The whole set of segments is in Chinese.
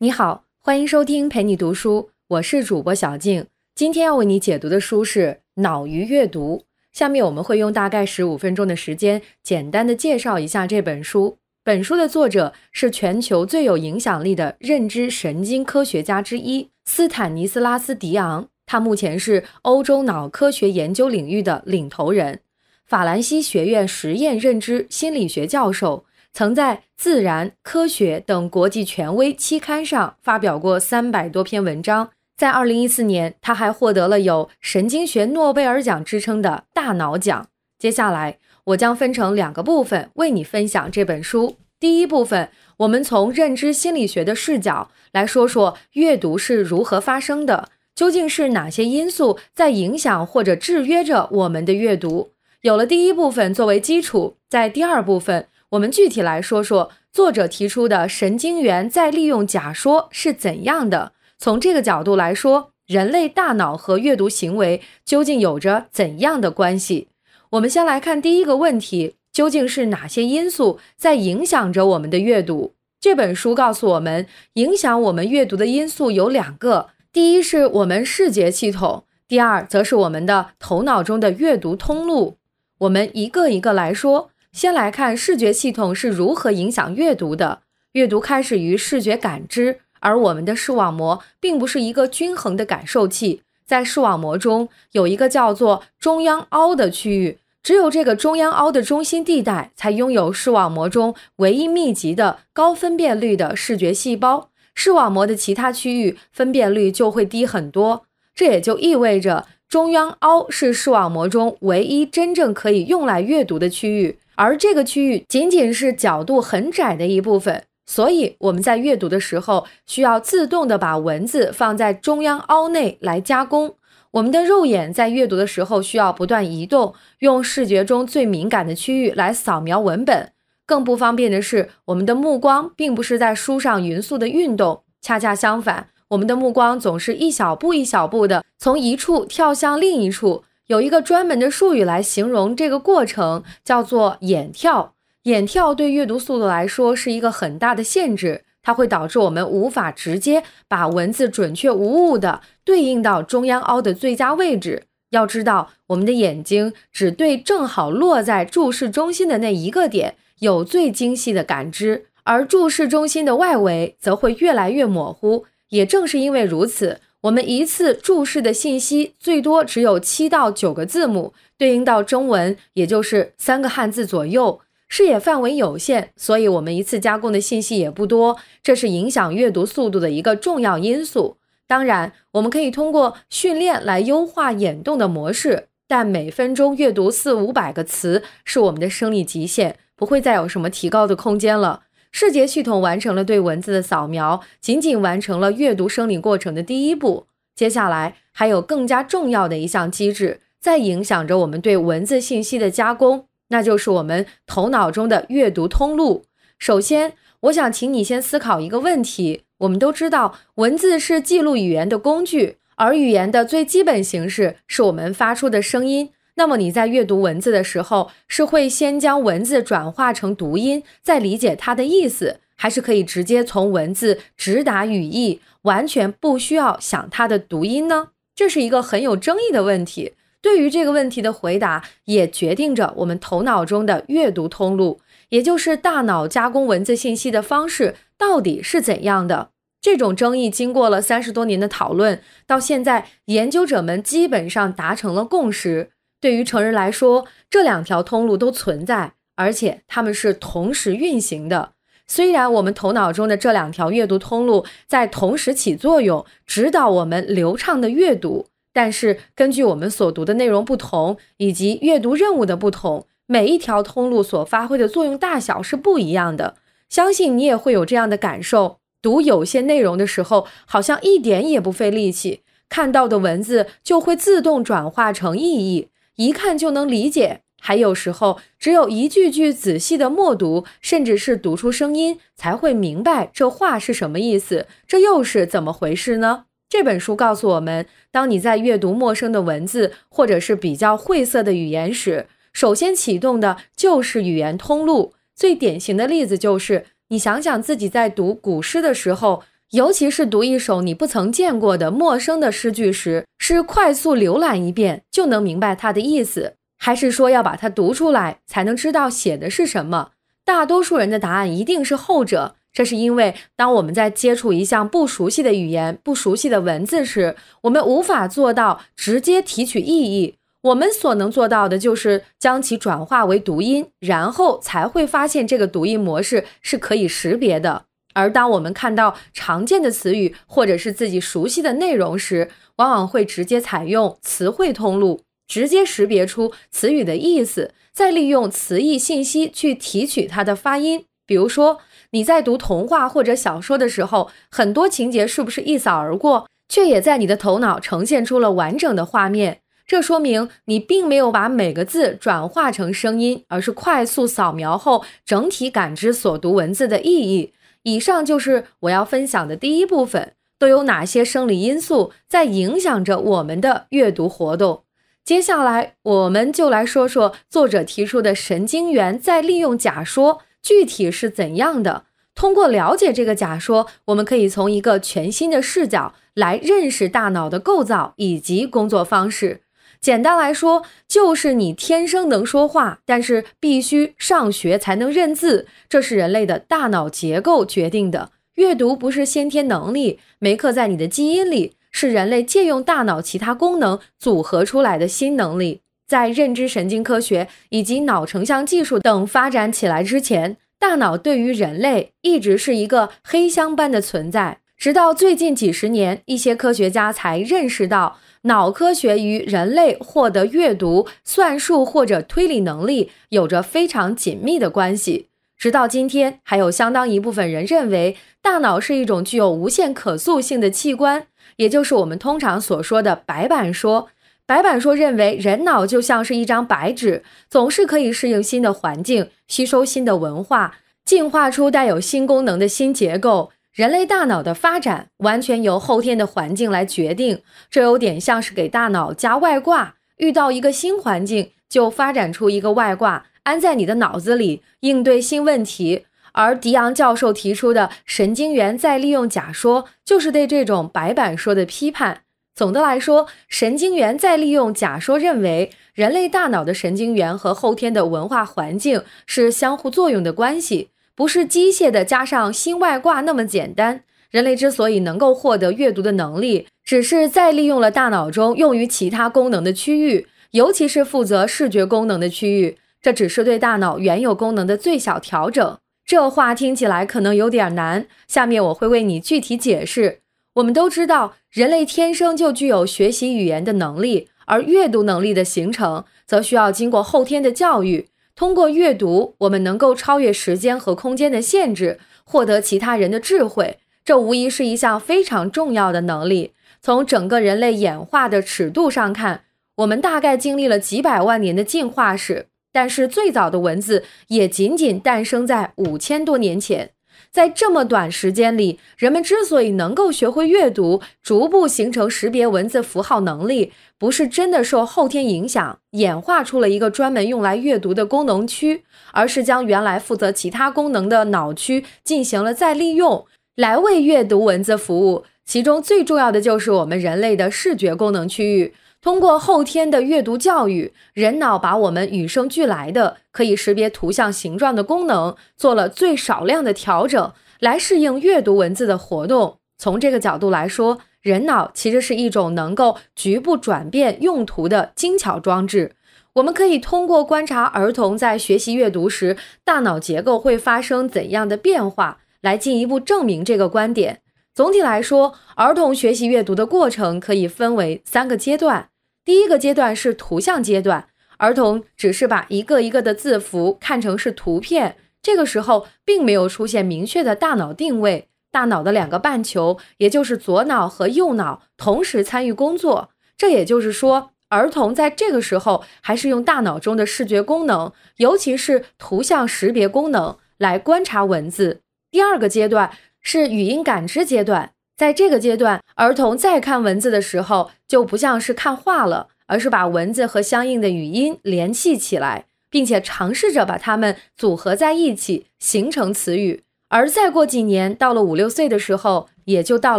你好，欢迎收听陪你读书，我是主播小静。今天要为你解读的书是《脑鱼阅读》。下面我们会用大概十五分钟的时间，简单的介绍一下这本书。本书的作者是全球最有影响力的认知神经科学家之一斯坦尼斯拉斯·迪昂，他目前是欧洲脑科学研究领域的领头人，法兰西学院实验认知心理学教授。曾在《自然》《科学》等国际权威期刊上发表过三百多篇文章。在二零一四年，他还获得了有“神经学诺贝尔奖”之称的大脑奖。接下来，我将分成两个部分为你分享这本书。第一部分，我们从认知心理学的视角来说说阅读是如何发生的，究竟是哪些因素在影响或者制约着我们的阅读。有了第一部分作为基础，在第二部分。我们具体来说说作者提出的神经元再利用假说是怎样的。从这个角度来说，人类大脑和阅读行为究竟有着怎样的关系？我们先来看第一个问题：究竟是哪些因素在影响着我们的阅读？这本书告诉我们，影响我们阅读的因素有两个：第一是我们视觉系统，第二则是我们的头脑中的阅读通路。我们一个一个来说。先来看视觉系统是如何影响阅读的。阅读开始于视觉感知，而我们的视网膜并不是一个均衡的感受器。在视网膜中有一个叫做中央凹的区域，只有这个中央凹的中心地带才拥有视网膜中唯一密集的高分辨率的视觉细胞。视网膜的其他区域分辨率就会低很多。这也就意味着中央凹是视网膜中唯一真正可以用来阅读的区域。而这个区域仅仅是角度很窄的一部分，所以我们在阅读的时候需要自动的把文字放在中央凹内来加工。我们的肉眼在阅读的时候需要不断移动，用视觉中最敏感的区域来扫描文本。更不方便的是，我们的目光并不是在书上匀速的运动，恰恰相反，我们的目光总是一小步一小步的从一处跳向另一处。有一个专门的术语来形容这个过程，叫做眼跳。眼跳对阅读速度来说是一个很大的限制，它会导致我们无法直接把文字准确无误的对应到中央凹的最佳位置。要知道，我们的眼睛只对正好落在注视中心的那一个点有最精细的感知，而注视中心的外围则会越来越模糊。也正是因为如此。我们一次注视的信息最多只有七到九个字母，对应到中文也就是三个汉字左右，视野范围有限，所以我们一次加工的信息也不多，这是影响阅读速度的一个重要因素。当然，我们可以通过训练来优化眼动的模式，但每分钟阅读四五百个词是我们的生理极限，不会再有什么提高的空间了。视觉系统完成了对文字的扫描，仅仅完成了阅读生理过程的第一步。接下来还有更加重要的一项机制在影响着我们对文字信息的加工，那就是我们头脑中的阅读通路。首先，我想请你先思考一个问题：我们都知道，文字是记录语言的工具，而语言的最基本形式是我们发出的声音。那么你在阅读文字的时候，是会先将文字转化成读音，再理解它的意思，还是可以直接从文字直达语义，完全不需要想它的读音呢？这是一个很有争议的问题。对于这个问题的回答，也决定着我们头脑中的阅读通路，也就是大脑加工文字信息的方式到底是怎样的。这种争议经过了三十多年的讨论，到现在研究者们基本上达成了共识。对于成人来说，这两条通路都存在，而且它们是同时运行的。虽然我们头脑中的这两条阅读通路在同时起作用，指导我们流畅的阅读，但是根据我们所读的内容不同，以及阅读任务的不同，每一条通路所发挥的作用大小是不一样的。相信你也会有这样的感受：读有些内容的时候，好像一点也不费力气，看到的文字就会自动转化成意义。一看就能理解，还有时候只有一句句仔细的默读，甚至是读出声音，才会明白这话是什么意思。这又是怎么回事呢？这本书告诉我们，当你在阅读陌生的文字或者是比较晦涩的语言时，首先启动的就是语言通路。最典型的例子就是，你想想自己在读古诗的时候，尤其是读一首你不曾见过的陌生的诗句时，是快速浏览一遍就能明白它的意思，还是说要把它读出来才能知道写的是什么？大多数人的答案一定是后者。这是因为，当我们在接触一项不熟悉的语言、不熟悉的文字时，我们无法做到直接提取意义。我们所能做到的就是将其转化为读音，然后才会发现这个读音模式是可以识别的。而当我们看到常见的词语或者是自己熟悉的内容时，往往会直接采用词汇通路，直接识别出词语的意思，再利用词义信息去提取它的发音。比如说，你在读童话或者小说的时候，很多情节是不是一扫而过，却也在你的头脑呈现出了完整的画面？这说明你并没有把每个字转化成声音，而是快速扫描后整体感知所读文字的意义。以上就是我要分享的第一部分，都有哪些生理因素在影响着我们的阅读活动？接下来我们就来说说作者提出的神经元再利用假说具体是怎样的。通过了解这个假说，我们可以从一个全新的视角来认识大脑的构造以及工作方式。简单来说，就是你天生能说话，但是必须上学才能认字，这是人类的大脑结构决定的。阅读不是先天能力，没刻在你的基因里，是人类借用大脑其他功能组合出来的新能力。在认知神经科学以及脑成像技术等发展起来之前，大脑对于人类一直是一个黑箱般的存在。直到最近几十年，一些科学家才认识到。脑科学与人类获得阅读、算术或者推理能力有着非常紧密的关系。直到今天，还有相当一部分人认为大脑是一种具有无限可塑性的器官，也就是我们通常所说的“白板说”。白板说认为人脑就像是一张白纸，总是可以适应新的环境，吸收新的文化，进化出带有新功能的新结构。人类大脑的发展完全由后天的环境来决定，这有点像是给大脑加外挂，遇到一个新环境就发展出一个外挂，安在你的脑子里应对新问题。而迪昂教授提出的神经元再利用假说，就是对这种白板说的批判。总的来说，神经元再利用假说认为，人类大脑的神经元和后天的文化环境是相互作用的关系。不是机械的加上新外挂那么简单。人类之所以能够获得阅读的能力，只是再利用了大脑中用于其他功能的区域，尤其是负责视觉功能的区域。这只是对大脑原有功能的最小调整。这话听起来可能有点难，下面我会为你具体解释。我们都知道，人类天生就具有学习语言的能力，而阅读能力的形成则需要经过后天的教育。通过阅读，我们能够超越时间和空间的限制，获得其他人的智慧。这无疑是一项非常重要的能力。从整个人类演化的尺度上看，我们大概经历了几百万年的进化史，但是最早的文字也仅仅诞生在五千多年前。在这么短时间里，人们之所以能够学会阅读，逐步形成识别文字符号能力，不是真的受后天影响演化出了一个专门用来阅读的功能区，而是将原来负责其他功能的脑区进行了再利用，来为阅读文字服务。其中最重要的就是我们人类的视觉功能区域。通过后天的阅读教育，人脑把我们与生俱来的可以识别图像形状的功能做了最少量的调整，来适应阅读文字的活动。从这个角度来说，人脑其实是一种能够局部转变用途的精巧装置。我们可以通过观察儿童在学习阅读时，大脑结构会发生怎样的变化，来进一步证明这个观点。总体来说，儿童学习阅读的过程可以分为三个阶段。第一个阶段是图像阶段，儿童只是把一个一个的字符看成是图片，这个时候并没有出现明确的大脑定位。大脑的两个半球，也就是左脑和右脑，同时参与工作。这也就是说，儿童在这个时候还是用大脑中的视觉功能，尤其是图像识别功能来观察文字。第二个阶段。是语音感知阶段，在这个阶段，儿童在看文字的时候就不像是看画了，而是把文字和相应的语音联系起来，并且尝试着把它们组合在一起，形成词语。而再过几年，到了五六岁的时候，也就到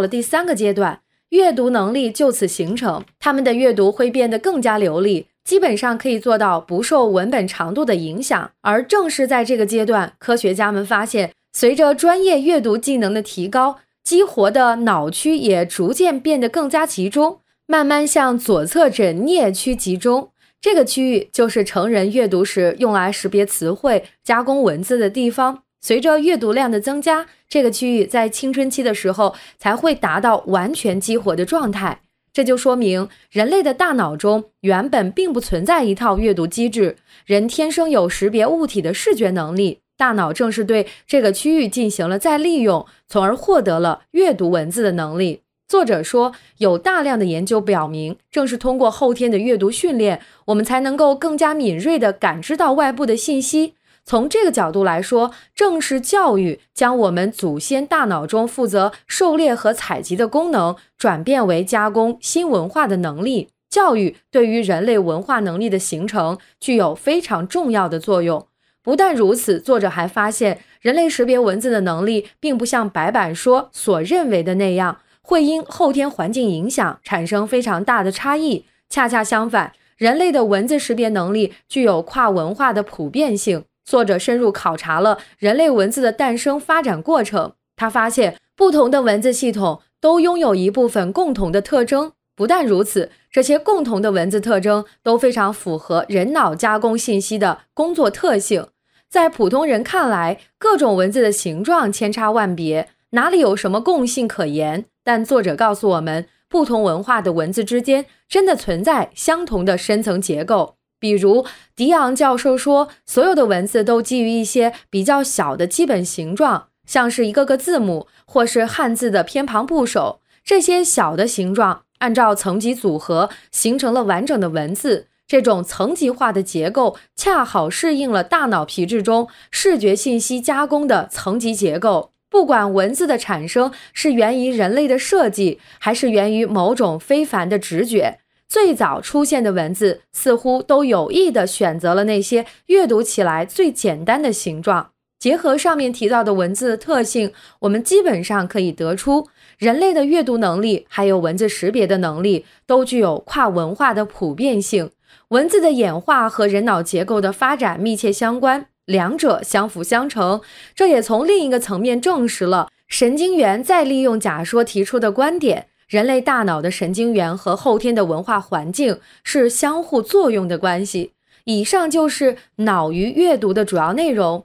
了第三个阶段，阅读能力就此形成，他们的阅读会变得更加流利，基本上可以做到不受文本长度的影响。而正是在这个阶段，科学家们发现，随着专业阅读技能的提高，激活的脑区也逐渐变得更加集中，慢慢向左侧枕颞区集中。这个区域就是成人阅读时用来识别词汇、加工文字的地方。随着阅读量的增加，这个区域在青春期的时候才会达到完全激活的状态。这就说明人类的大脑中原本并不存在一套阅读机制，人天生有识别物体的视觉能力，大脑正是对这个区域进行了再利用，从而获得了阅读文字的能力。作者说，有大量的研究表明，正是通过后天的阅读训练，我们才能够更加敏锐地感知到外部的信息。从这个角度来说，正是教育将我们祖先大脑中负责狩猎和采集的功能，转变为加工新文化的能力。教育对于人类文化能力的形成具有非常重要的作用。不但如此，作者还发现，人类识别文字的能力，并不像白板说所认为的那样。会因后天环境影响产生非常大的差异。恰恰相反，人类的文字识别能力具有跨文化的普遍性。作者深入考察了人类文字的诞生发展过程，他发现不同的文字系统都拥有一部分共同的特征。不但如此，这些共同的文字特征都非常符合人脑加工信息的工作特性。在普通人看来，各种文字的形状千差万别，哪里有什么共性可言？但作者告诉我们，不同文化的文字之间真的存在相同的深层结构。比如，迪昂教授说，所有的文字都基于一些比较小的基本形状，像是一个个字母或是汉字的偏旁部首。这些小的形状按照层级组合，形成了完整的文字。这种层级化的结构恰好适应了大脑皮质中视觉信息加工的层级结构。不管文字的产生是源于人类的设计，还是源于某种非凡的直觉，最早出现的文字似乎都有意地选择了那些阅读起来最简单的形状。结合上面提到的文字特性，我们基本上可以得出，人类的阅读能力还有文字识别的能力都具有跨文化的普遍性。文字的演化和人脑结构的发展密切相关。两者相辅相成，这也从另一个层面证实了神经元再利用假说提出的观点：人类大脑的神经元和后天的文化环境是相互作用的关系。以上就是脑与阅读的主要内容。